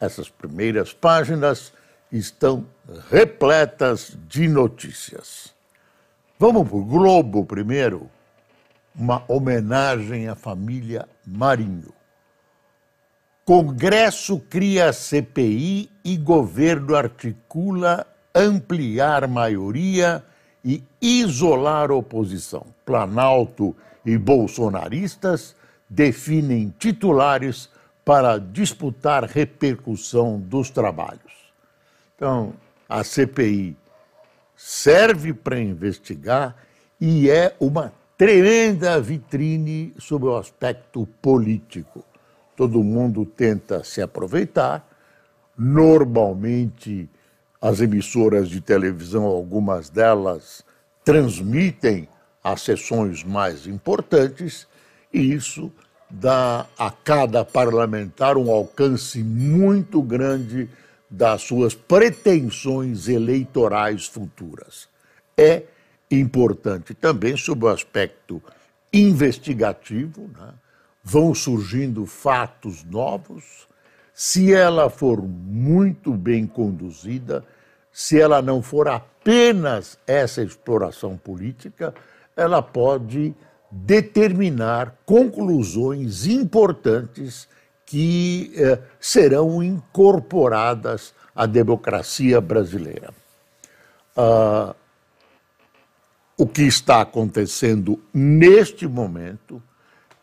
essas primeiras páginas estão repletas de notícias. Vamos para o Globo primeiro. Uma homenagem à família Marinho. Congresso cria CPI e governo articula ampliar maioria e isolar oposição. Planalto e bolsonaristas definem titulares para disputar repercussão dos trabalhos. Então, a CPI serve para investigar e é uma tremenda vitrine sob o aspecto político. Todo mundo tenta se aproveitar. Normalmente, as emissoras de televisão, algumas delas, transmitem as sessões mais importantes, e isso dá a cada parlamentar um alcance muito grande das suas pretensões eleitorais futuras. É importante também sob o aspecto investigativo, né? vão surgindo fatos novos. Se ela for muito bem conduzida, se ela não for apenas essa exploração política, ela pode determinar conclusões importantes que eh, serão incorporadas à democracia brasileira. Ah, o que está acontecendo neste momento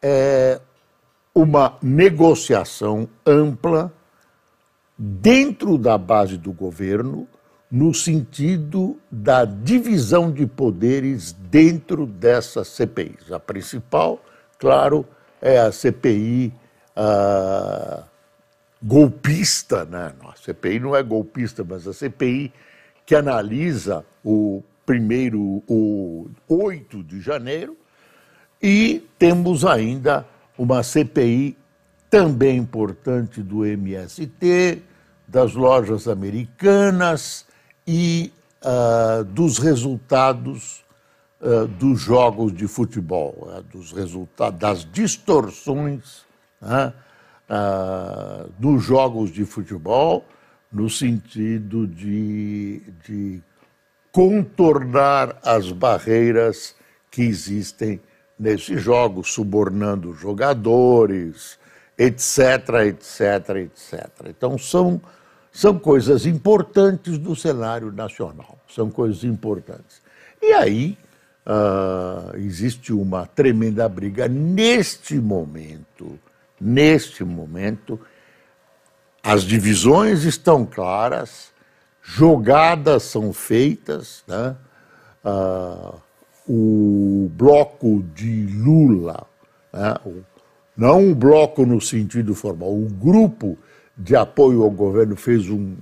é uma negociação ampla dentro da base do governo no sentido da divisão de poderes dentro dessas CPIs. A principal, claro, é a CPI uh, golpista, né? a CPI não é golpista, mas a CPI que analisa o primeiro, o 8 de janeiro, e temos ainda uma CPI também importante do MST, das lojas americanas, e uh, dos resultados uh, dos jogos de futebol, uh, dos resultados, das distorções né, dos jogos de futebol, no sentido de, de contornar as barreiras que existem nesses jogos, subornando jogadores, etc, etc, etc. Então são são coisas importantes do cenário nacional, são coisas importantes. E aí uh, existe uma tremenda briga neste momento, neste momento, as divisões estão claras, jogadas são feitas, né? Uh, o bloco de Lula, né? não o bloco no sentido formal, o grupo de apoio ao governo fez um,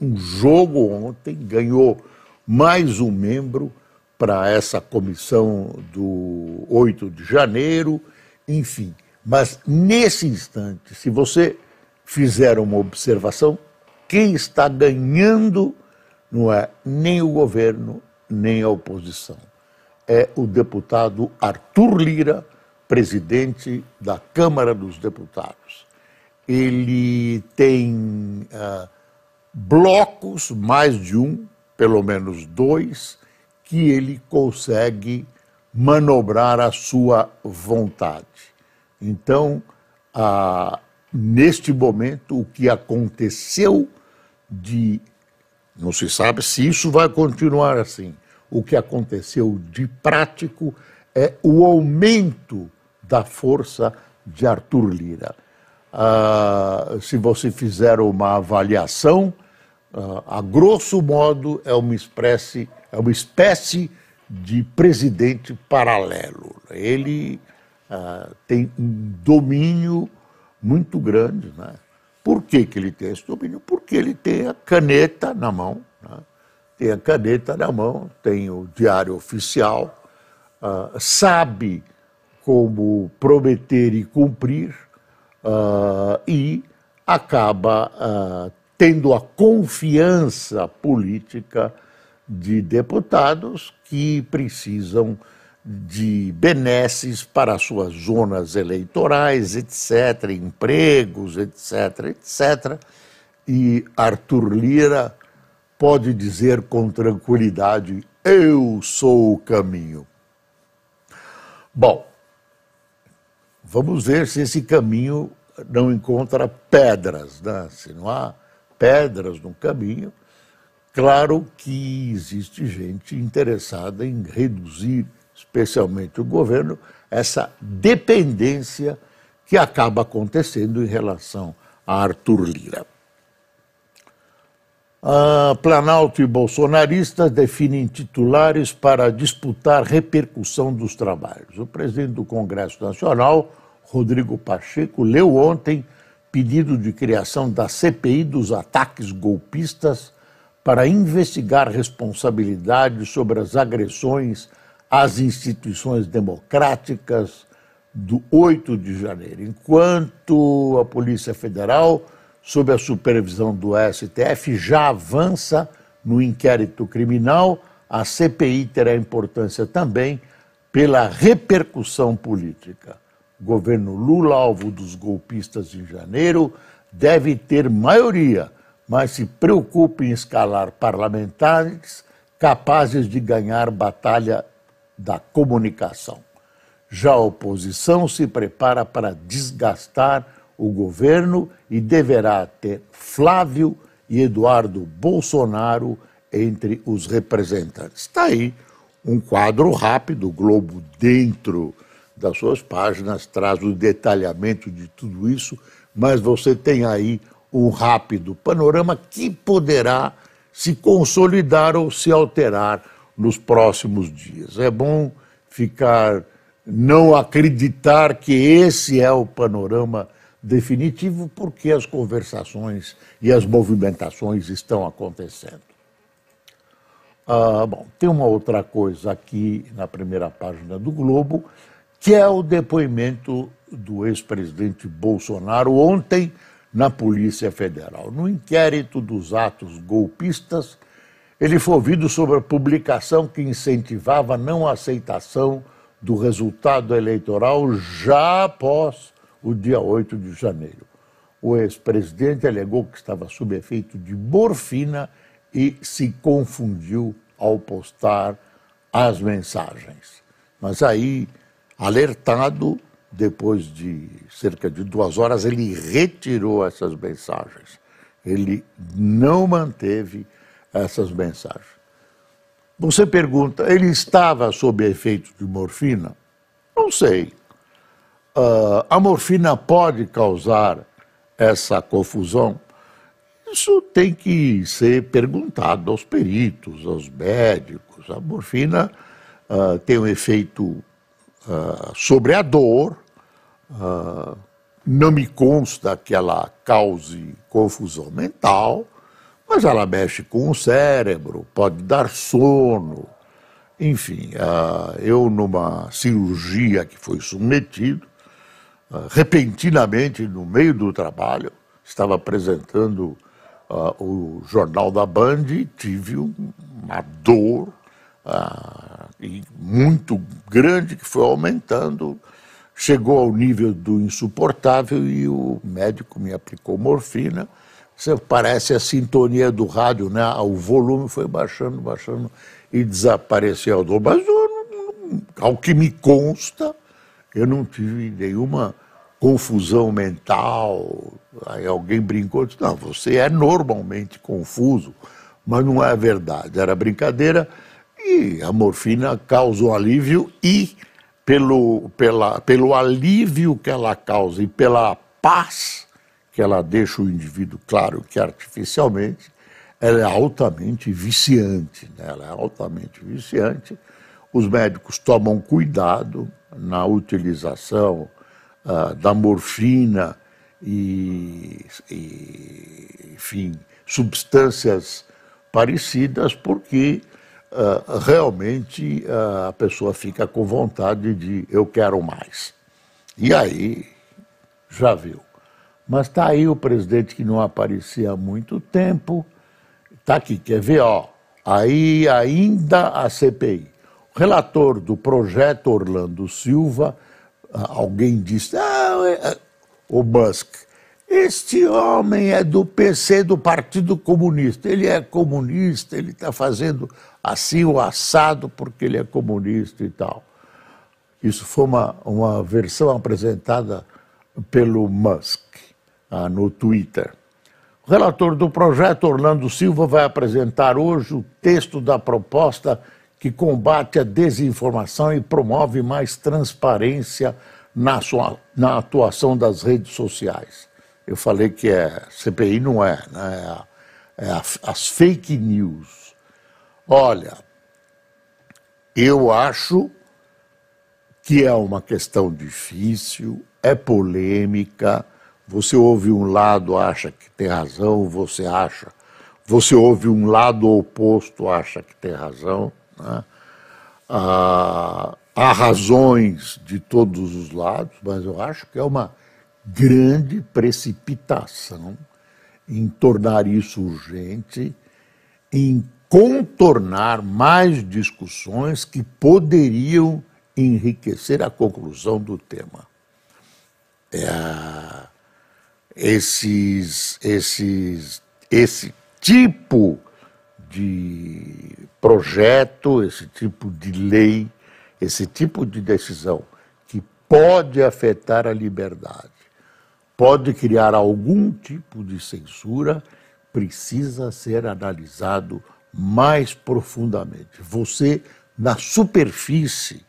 um jogo ontem, ganhou mais um membro para essa comissão do 8 de janeiro, enfim. Mas nesse instante, se você fizer uma observação, quem está ganhando não é nem o governo, nem a oposição. É o deputado Arthur Lira, presidente da Câmara dos Deputados ele tem uh, blocos, mais de um, pelo menos dois, que ele consegue manobrar a sua vontade. Então, uh, neste momento, o que aconteceu de. Não se sabe se isso vai continuar assim. O que aconteceu de prático é o aumento da força de Arthur Lira. Uh, se você fizer uma avaliação, uh, a grosso modo é uma espécie, é uma espécie de presidente paralelo. Ele uh, tem um domínio muito grande, né? Por que, que ele tem esse domínio? Porque ele tem a caneta na mão, né? tem a caneta na mão, tem o diário oficial, sabe como prometer e cumprir uh, e acaba uh, tendo a confiança política de deputados que precisam de benesses para suas zonas eleitorais, etc., empregos, etc., etc. E Arthur Lira pode dizer com tranquilidade: eu sou o caminho. Bom, vamos ver se esse caminho não encontra pedras, né? se não há pedras no caminho. Claro que existe gente interessada em reduzir especialmente o governo, essa dependência que acaba acontecendo em relação a Arthur Lira. A Planalto e bolsonaristas definem titulares para disputar repercussão dos trabalhos. O presidente do Congresso Nacional, Rodrigo Pacheco, leu ontem pedido de criação da CPI dos ataques golpistas para investigar responsabilidades sobre as agressões às instituições democráticas do 8 de janeiro, enquanto a Polícia Federal, sob a supervisão do STF, já avança no inquérito criminal, a CPI terá importância também pela repercussão política. Governo Lula, alvo dos golpistas em janeiro, deve ter maioria, mas se preocupa em escalar parlamentares capazes de ganhar batalha da comunicação. Já a oposição se prepara para desgastar o governo e deverá ter Flávio e Eduardo Bolsonaro entre os representantes. Está aí um quadro rápido, Globo dentro das suas páginas traz o detalhamento de tudo isso, mas você tem aí um rápido panorama que poderá se consolidar ou se alterar nos próximos dias. É bom ficar, não acreditar que esse é o panorama definitivo, porque as conversações e as movimentações estão acontecendo. Ah, bom, tem uma outra coisa aqui na primeira página do Globo, que é o depoimento do ex-presidente Bolsonaro ontem na Polícia Federal. No inquérito dos atos golpistas, ele foi ouvido sobre a publicação que incentivava a não aceitação do resultado eleitoral já após o dia 8 de janeiro. O ex-presidente alegou que estava sob efeito de morfina e se confundiu ao postar as mensagens. Mas aí, alertado, depois de cerca de duas horas, ele retirou essas mensagens. Ele não manteve essas mensagens. Você pergunta, ele estava sob efeito de morfina? Não sei. Uh, a morfina pode causar essa confusão? Isso tem que ser perguntado aos peritos, aos médicos. A morfina uh, tem um efeito uh, sobre a dor. não me consta que ela cause confusão mental mas ela mexe com o cérebro, pode dar sono. Enfim, uh, eu numa cirurgia que foi submetido, uh, repentinamente, no meio do trabalho, estava apresentando uh, o jornal da Band e tive uma dor muito grande que foi aumentando, chegou ao nível do insuportável e o médico me aplicou morfina você parece a sintonia do rádio, né? O volume foi baixando, baixando e desapareceu a dor. Mas eu, ao que me consta, eu não tive nenhuma confusão mental. Aí alguém brincou, disse, não, você é normalmente confuso, mas não é verdade, era brincadeira. E a morfina causa um alívio e pelo, pela, pelo alívio que ela causa e pela paz que ela deixa o indivíduo, claro que artificialmente, ela é altamente viciante, né? ela é altamente viciante. Os médicos tomam cuidado na utilização uh, da morfina e, e enfim, substâncias parecidas, porque uh, realmente uh, a pessoa fica com vontade de eu quero mais. E aí, já viu. Mas está aí o presidente que não aparecia há muito tempo, está aqui, quer ver, ó, aí ainda a CPI. O relator do projeto Orlando Silva, ah, alguém disse, ah, é, é, o Musk, este homem é do PC, do Partido Comunista. Ele é comunista, ele está fazendo assim o assado porque ele é comunista e tal. Isso foi uma, uma versão apresentada pelo Musk ah, no Twitter. O relator do projeto, Orlando Silva, vai apresentar hoje o texto da proposta que combate a desinformação e promove mais transparência na, sua, na atuação das redes sociais. Eu falei que é CPI não é, né? é, é as fake news. Olha, eu acho que é uma questão difícil, é polêmica. Você ouve um lado, acha que tem razão, você acha. Você ouve um lado oposto, acha que tem razão. Né? Ah, há razões de todos os lados, mas eu acho que é uma grande precipitação em tornar isso urgente, em contornar mais discussões que poderiam enriquecer a conclusão do tema. É, esses, esses, esse tipo de projeto, esse tipo de lei, esse tipo de decisão que pode afetar a liberdade, pode criar algum tipo de censura, precisa ser analisado mais profundamente. Você, na superfície,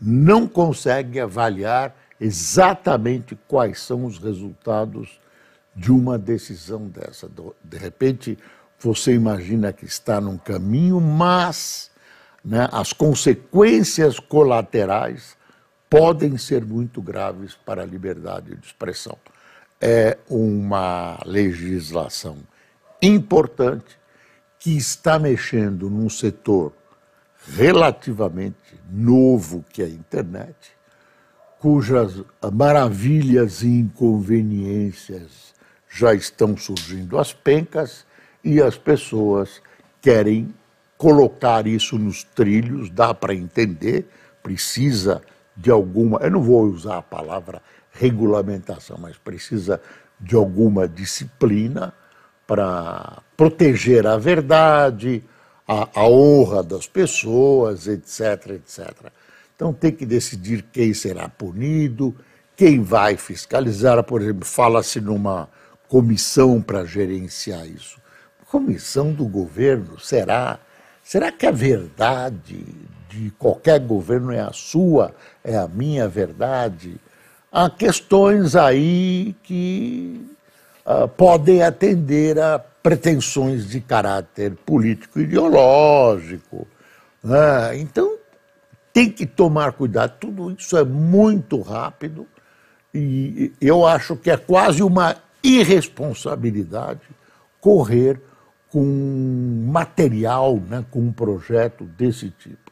não consegue avaliar exatamente quais são os resultados de uma decisão dessa. De repente, você imagina que está num caminho, mas né, as consequências colaterais podem ser muito graves para a liberdade de expressão é uma legislação importante que está mexendo num setor relativamente novo que é a internet, cujas maravilhas e inconveniências já estão surgindo às pencas e as pessoas querem colocar isso nos trilhos, dá para entender, precisa de alguma, eu não vou usar a palavra regulamentação, mas precisa de alguma disciplina para proteger a verdade, a, a, honra das pessoas, etc, etc. Então tem que decidir quem será punido, quem vai fiscalizar. Por exemplo, fala-se numa comissão para gerenciar isso. Comissão do governo, será? Será que a verdade de qualquer governo é a sua, é a minha verdade? Há questões aí que uh, podem atender a pretensões de caráter político-ideológico. Né? Então, tem que tomar cuidado. Tudo isso é muito rápido e eu acho que é quase uma irresponsabilidade correr com material, né, com um projeto desse tipo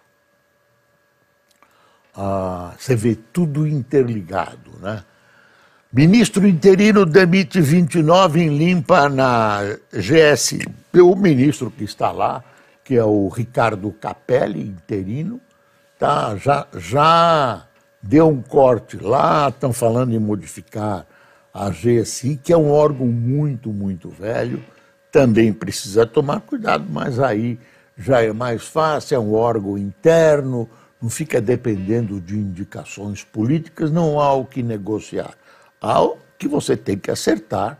ah, você vê tudo interligado. Né? Ministro interino demite 29 em limpa na GS. O ministro que está lá, que é o Ricardo Capelli, interino, tá, já, já deu um corte lá, estão falando em modificar a GSI, que é um órgão muito, muito velho, também precisa tomar cuidado, mas aí já é mais fácil, é um órgão interno, não fica dependendo de indicações políticas, não há o que negociar. Há o que você tem que acertar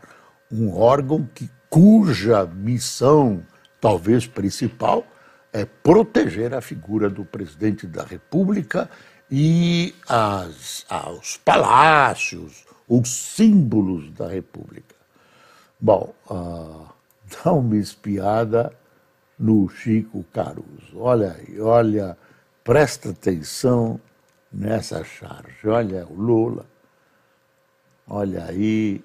um órgão que, cuja missão, talvez principal, é proteger a figura do presidente da República e as, os palácios, os símbolos da República. Bom, uh, dá uma espiada no Chico Caruso. Olha aí, olha Presta atenção nessa charge. Olha o Lula, olha aí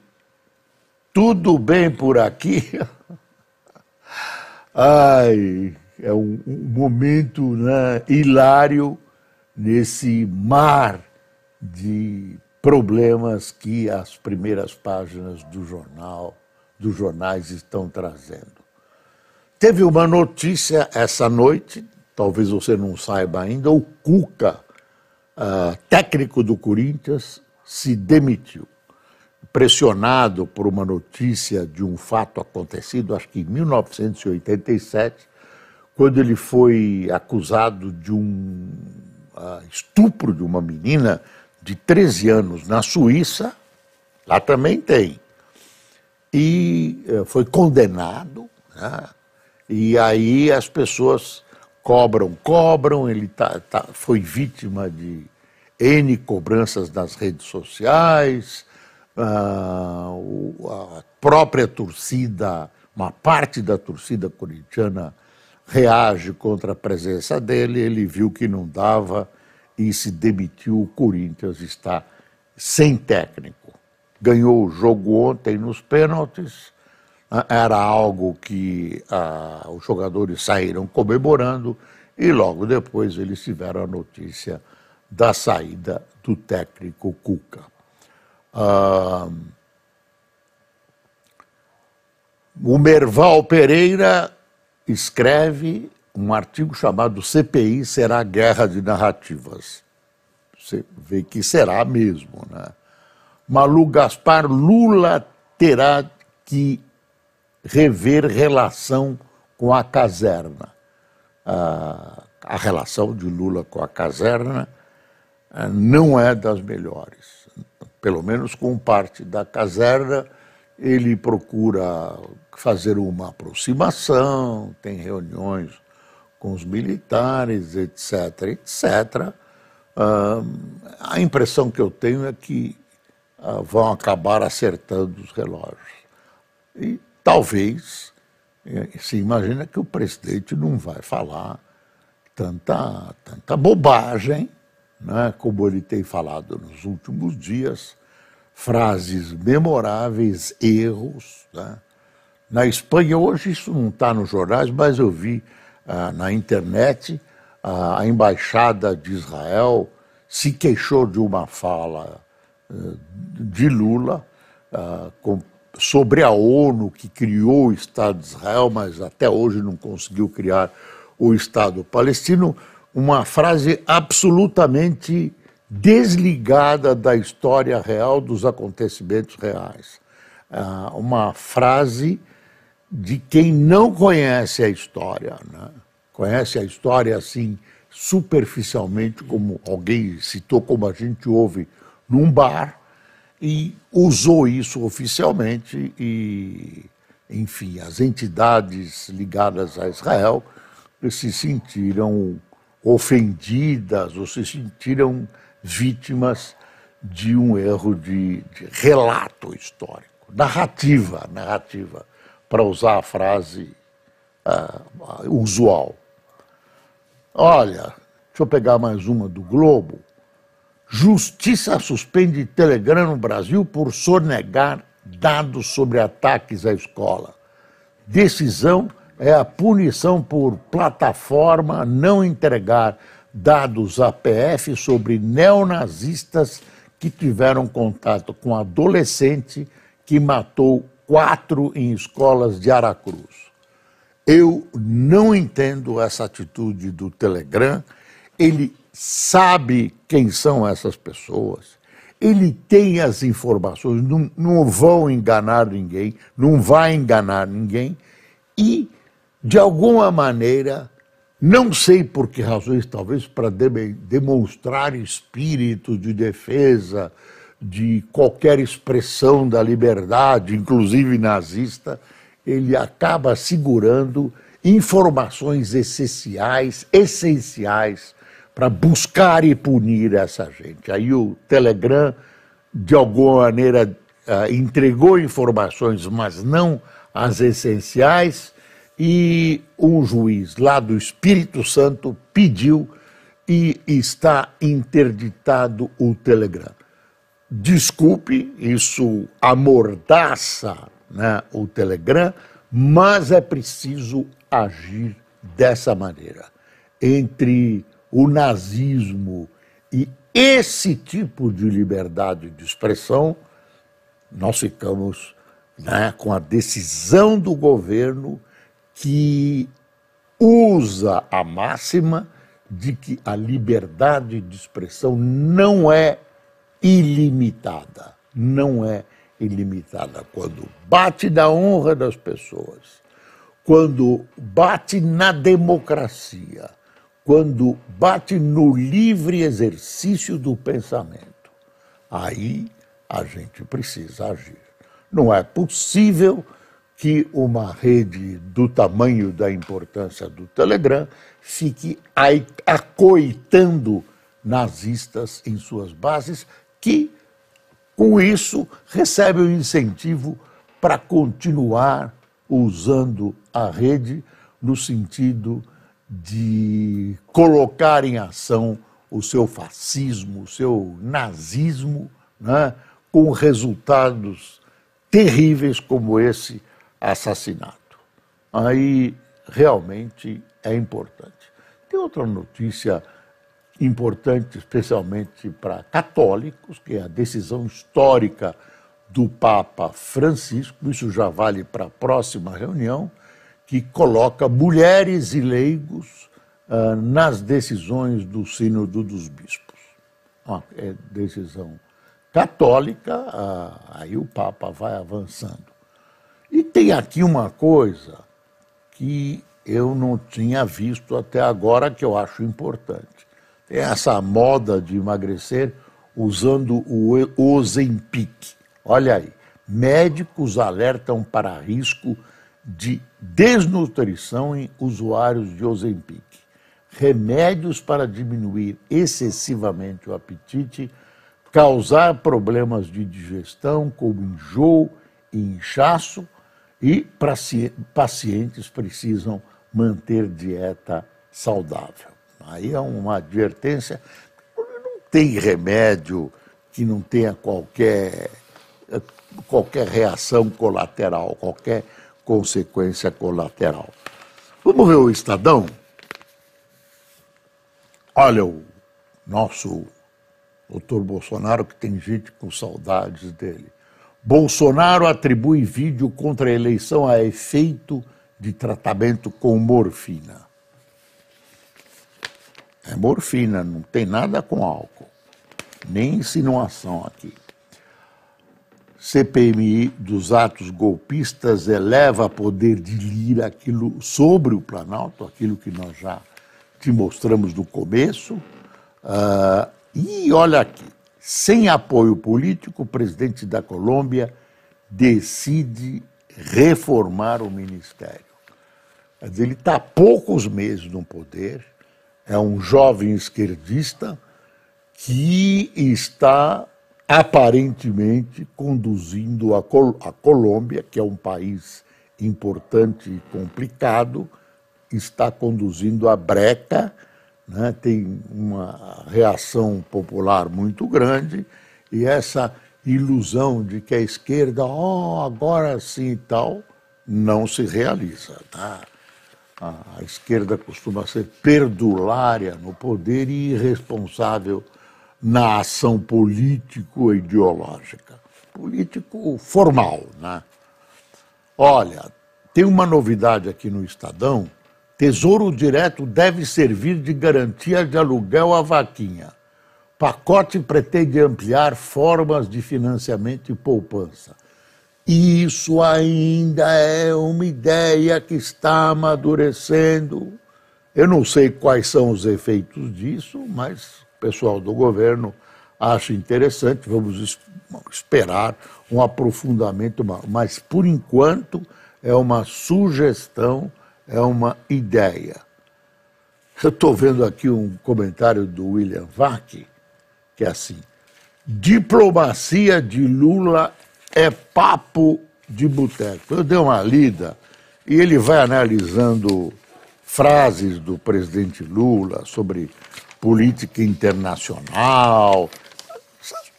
tudo bem por aqui? Ai, é um, um momento né, hilário nesse mar de problemas que as primeiras páginas do jornal, dos jornais estão trazendo. Teve uma notícia essa noite, talvez você não saiba ainda, o Cuca, uh, técnico do Corinthians, se demitiu. Pressionado por uma notícia de um fato acontecido, acho que em 1987, quando ele foi acusado de um uh, estupro de uma menina de 13 anos na Suíça, lá também tem, e uh, foi condenado, né? e aí as pessoas cobram, cobram, ele tá, tá, foi vítima de N cobranças nas redes sociais, uh, a própria torcida, uma parte da torcida corintiana reage contra a presença dele, ele viu que não dava e se demitiu. O Corinthians está sem técnico. Ganhou o jogo ontem nos pênaltis, ah, era algo que ah, os jogadores saíram comemorando e logo depois eles tiveram a notícia da saída do técnico Cuca. Ah, o Merval Pereira escreve um artigo chamado CPI será guerra de narrativas. Você vê que será mesmo, né? Malu Gaspar, Lula terá que rever relação com a caserna. A relação de Lula com a caserna ah, não é das melhores. Pelo menos com parte da caserna, ele procura fazer uma aproximação, tem reuniões com os militares, etc., etc. Ah, a impressão que eu tenho é que ah, vão acabar acertando os relógios. E talvez eh, se imagina que o presidente não vai falar tanta, tanta bobagem, né, como ele tem falado nos últimos dias, frases memoráveis, erros. Né? Na Espanha, hoje isso não está nos jornais, mas eu vi ah, na internet ah, a embaixada de Israel se queixou de uma fala ah, de Lula ah, com, sobre a ONU que criou o Estado de Israel, mas até hoje não conseguiu criar o Estado palestino, uma frase absolutamente desligada da história real, dos acontecimentos reais. Ah, uma frase de quem não conhece a história, né? conhece a história assim superficialmente, como alguém citou, como a gente ouve num bar, e usou isso oficialmente e, enfim, as entidades ligadas a Israel se sentiram ofendidas ou se sentiram vítimas de um erro de, de relato histórico, narrativa, narrativa, para usar a frase uh, usual. Olha, deixa eu pegar mais uma do Globo. Justiça suspende Telegram no Brasil por sonegar dados sobre ataques à escola. Decisão é a punição por plataforma não entregar dados à PF sobre neonazistas que tiveram contato com adolescente que matou quatro em escolas de Aracruz. Eu não entendo essa atitude do Telegram. Ele sabe quem são essas pessoas, ele tem as informações, não, não vão enganar ninguém, não vai enganar ninguém. E de alguma maneira, não sei por que razões, talvez para de demonstrar espírito de defesa de qualquer expressão da liberdade, inclusive nazista, ele acaba segurando informações essenciais, essenciais para buscar e punir essa gente. Aí o Telegram, de alguma maneira, uh, entregou informações, mas não as essenciais, e um juiz lá do Espírito Santo pediu e está interditado o Telegram. Desculpe, isso amordaça né, o Telegram, mas é preciso agir dessa maneira. Entre o nazismo e esse tipo de liberdade de expressão, nós ficamos né, com a decisão do governo que usa a máxima de que a liberdade de expressão não é ilimitada. Não é ilimitada. Quando bate na honra das pessoas, quando bate na democracia, quando bate no livre exercício do pensamento, aí a gente precisa agir. Não é possível que uma rede do tamanho da importância do Telegram fique acoitando nazistas em suas bases, que, com isso, recebem o incentivo para continuar usando a rede no sentido colocar em ação o seu fascismo, o seu nazismo, né, com resultados terríveis como esse assassinato. Aí realmente é importante. Tem outra notícia importante, especialmente para católicos, que é a decisão histórica do Papa Francisco, isso já vale para a próxima reunião, que coloca mulheres e leigos uh, nas decisões do Sínodo dos Bispos. Ah, é decisão católica, uh, aí o Papa vai avançando. E tem aqui uma coisa que eu não tinha visto até agora, que eu acho importante. Tem essa moda de emagrecer usando o Ozempic. Olha aí, médicos alertam para risco de desnutrição em usuários de Ozempic. Remédios para diminuir excessivamente o apetite, causar problemas de digestão, como enjoo e inchaço, e pacientes precisam manter dieta saudável. Aí é uma advertência. Não tem remédio que não tenha qualquer, qualquer reação colateral, qualquer consequência colateral. Vamos ver o Estadão? Olha, o nosso doutor Bolsonaro, que tem gente com saudades dele. Bolsonaro atribui vídeo contra a eleição a efeito de tratamento com morfina. É morfina, não tem nada com álcool, nem insinuação aqui. CPMI dos atos golpistas eleva poder de Lira aquilo sobre o Planalto, aquilo que nós já te mostramos no começo. Uh, e olha aqui, sem apoio político, o presidente da Colômbia decide reformar o ministério. Dizer, ele está há poucos meses no poder, é um jovem esquerdista que está aparentemente conduzindo a, Col a Colômbia, que é um país importante e complicado, está conduzindo a breca né, tem uma reação popular muito grande e essa ilusão de que a esquerda, oh, agora sim e tal, não se realiza. Tá? A esquerda costuma ser perdulária no poder e irresponsável na ação político-ideológica. Político formal, né? Olha, tem uma novidade aqui no Estadão Tesouro Direto deve servir de garantia de aluguel à vaquinha. Pacote pretende ampliar formas de financiamento e poupança. Isso ainda é uma ideia que está amadurecendo. Eu não sei quais são os efeitos disso, mas pessoal do governo acha interessante. Vamos esperar um aprofundamento, mas por enquanto é uma sugestão é uma ideia. Eu estou vendo aqui um comentário do William Vac, que é assim: diplomacia de Lula é papo de boteco. Eu dei uma lida e ele vai analisando frases do presidente Lula sobre política internacional,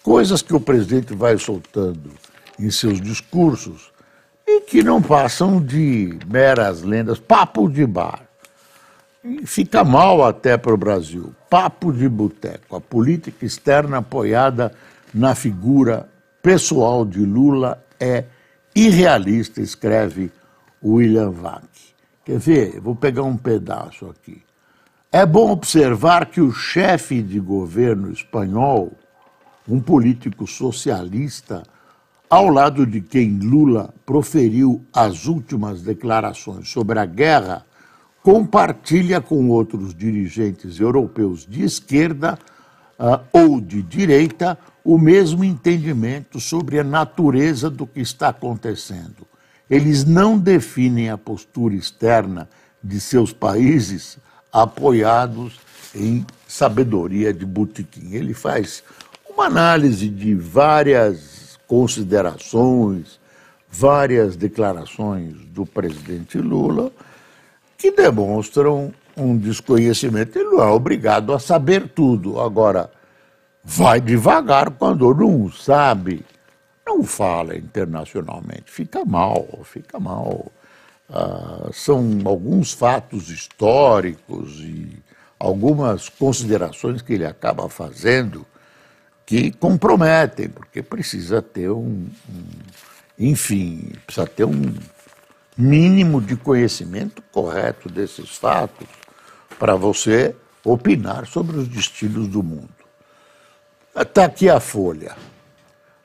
coisas que o presidente vai soltando em seus discursos e que não passam de meras lendas, papo de bar. E fica mal até para o Brasil. Papo de boteco. A política externa apoiada na figura pessoal de Lula é irrealista, escreve William Vac. Quer ver? Vou pegar um pedaço aqui. É bom observar que o chefe de governo espanhol, um político socialista, ao lado de quem Lula proferiu as últimas declarações sobre a guerra, compartilha com outros dirigentes europeus de esquerda uh, ou de direita o mesmo entendimento sobre a natureza do que está acontecendo. Eles não definem a postura externa de seus países apoiados em sabedoria de botequim. Ele faz uma análise de várias considerações, várias declarações do presidente Lula que demonstram um desconhecimento. Ele não é obrigado a saber tudo. Agora, vai devagar quando não sabe. Não fala internacionalmente. Fica mal, fica mal. Ah, são alguns fatos históricos e algumas considerações que ele acaba fazendo que comprometem, porque precisa ter um, um enfim, precisa ter um mínimo de conhecimento correto desses fatos para você opinar sobre os destinos do mundo. Está aqui a folha.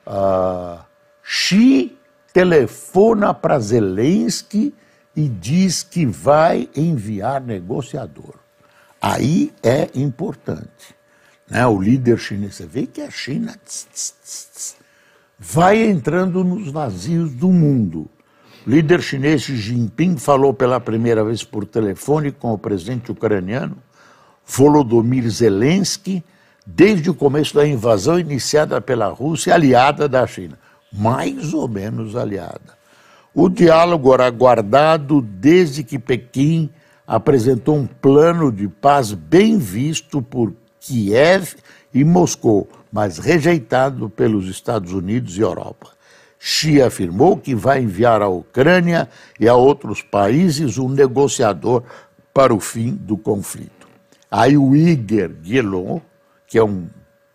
Ah, Xi telefona para Zelensky e diz que vai enviar negociador. Aí é importante. Né? O líder chinês, você vê que a China tss, tss, tss, vai entrando nos vazios do mundo. O líder chinês Xi Jinping falou pela primeira vez por telefone com o presidente ucraniano Volodymyr Zelensky desde o começo da invasão iniciada pela Rússia, aliada da China, mais ou menos aliada. O diálogo era aguardado desde que Pequim apresentou um plano de paz bem visto por Kiev e Moscou, mas rejeitado pelos Estados Unidos e Europa. Xi afirmou que vai enviar à Ucrânia e a outros países um negociador para o fim do conflito. Aí o Igor Guilon, que é um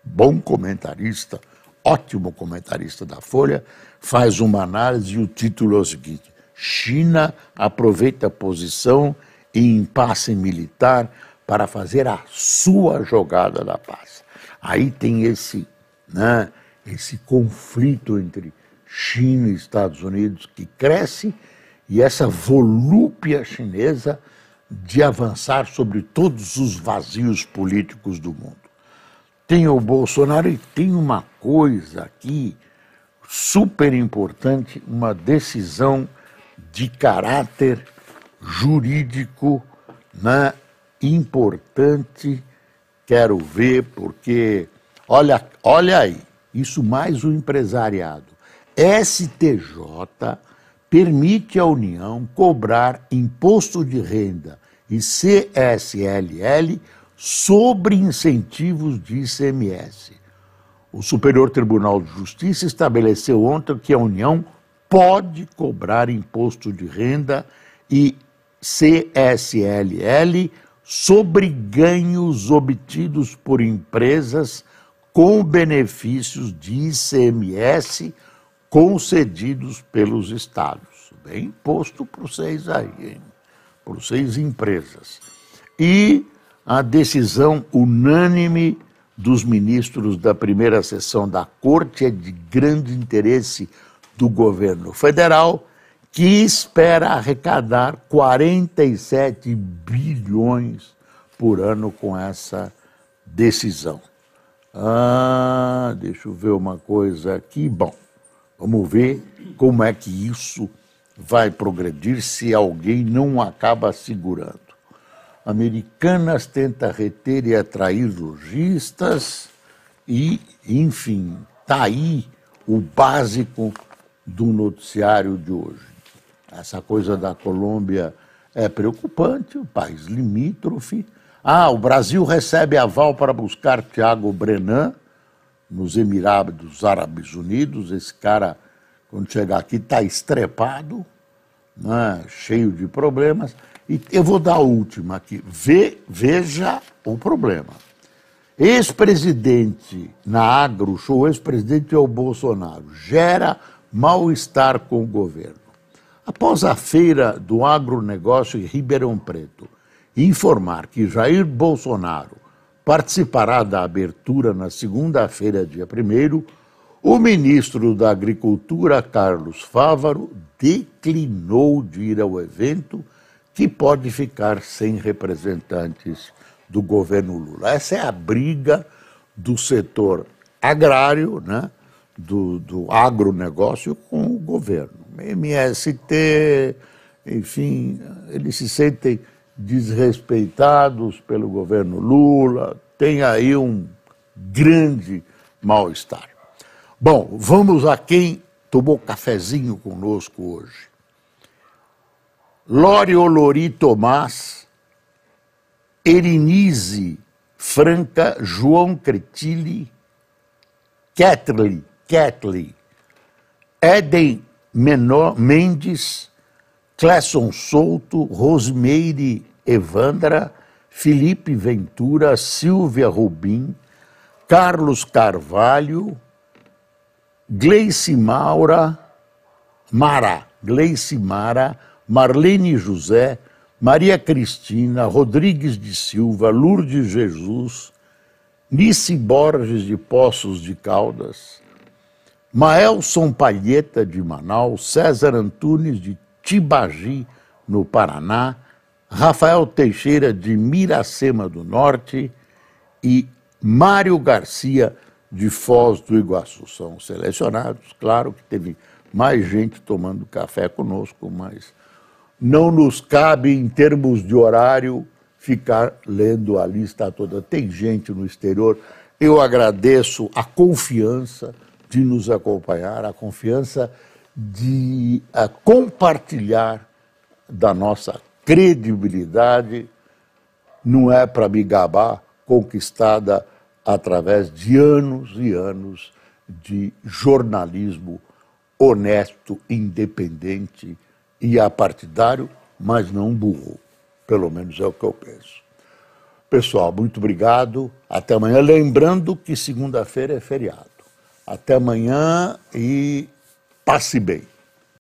bom comentarista, ótimo comentarista da Folha, faz uma análise e o título é o seguinte: China aproveita a posição em impasse militar para fazer a sua jogada da paz. Aí tem esse, né, esse conflito entre China e Estados Unidos que cresce e essa volúpia chinesa de avançar sobre todos os vazios políticos do mundo. Tem o Bolsonaro e tem uma coisa aqui super importante, uma decisão de caráter jurídico né, importante. Quero ver, porque, olha, olha aí, isso mais o empresariado. STJ permite à União cobrar imposto de renda e CSLL sobre incentivos de ICMS. O Superior Tribunal de Justiça estabeleceu ontem que a União pode cobrar imposto de renda e CSLL sobre ganhos obtidos por empresas com benefícios de ICMS concedidos pelos estados. Bem posto para vocês aí, hein? Para vocês empresas. E a decisão unânime dos ministros da primeira sessão da Corte é de grande interesse do governo federal, que espera arrecadar 47 bilhões por ano com essa decisão. Ah, deixa eu ver uma coisa aqui. Bom, vamos ver como é que isso vai progredir se alguém não acaba segurando. Americanas tenta reter e atrair lojistas e, enfim, está aí o básico do noticiário de hoje. Essa coisa da Colômbia é preocupante, o país limítrofe. Ah, o Brasil recebe aval para buscar Tiago Brenan nos Emirados Árabes Unidos. Esse cara quando chegar aqui, está estrepado, né, cheio de problemas. E eu vou dar a última aqui. Ve, veja o problema. Ex-presidente na Agro Show, ex-presidente é o Bolsonaro, gera mal-estar com o governo. Após a feira do agronegócio em Ribeirão Preto informar que Jair Bolsonaro participará da abertura na segunda-feira, dia 1, o ministro da Agricultura, Carlos Fávaro, declinou de ir ao evento, que pode ficar sem representantes do governo Lula. Essa é a briga do setor agrário, né, do, do agronegócio com o governo. MST, enfim, eles se sentem desrespeitados pelo governo Lula, tem aí um grande mal-estar. Bom, vamos a quem tomou cafezinho conosco hoje. Lore Olori Tomás, Erinise Franca, João Cretili, Ketley, Ketley, Eden Menor, Mendes, Clesson Souto, Rosmeire Evandra, Felipe Ventura, Silvia Rubim, Carlos Carvalho, Gleice Maura, Mara, Gleice Mara, Marlene José, Maria Cristina, Rodrigues de Silva, Lourdes Jesus, Nice Borges de Poços de Caldas, Maelson Palheta de Manaus, César Antunes de Tibagi, no Paraná, Rafael Teixeira de Miracema do Norte e Mário Garcia de Foz do Iguaçu. São selecionados, claro que teve mais gente tomando café conosco, mas não nos cabe, em termos de horário, ficar lendo a lista toda. Tem gente no exterior. Eu agradeço a confiança de nos acompanhar, a confiança de uh, compartilhar da nossa credibilidade, não é para me gabar, conquistada através de anos e anos de jornalismo honesto, independente e apartidário, mas não burro. Pelo menos é o que eu penso. Pessoal, muito obrigado. Até amanhã. Lembrando que segunda-feira é feriado. Até amanhã e passe bem.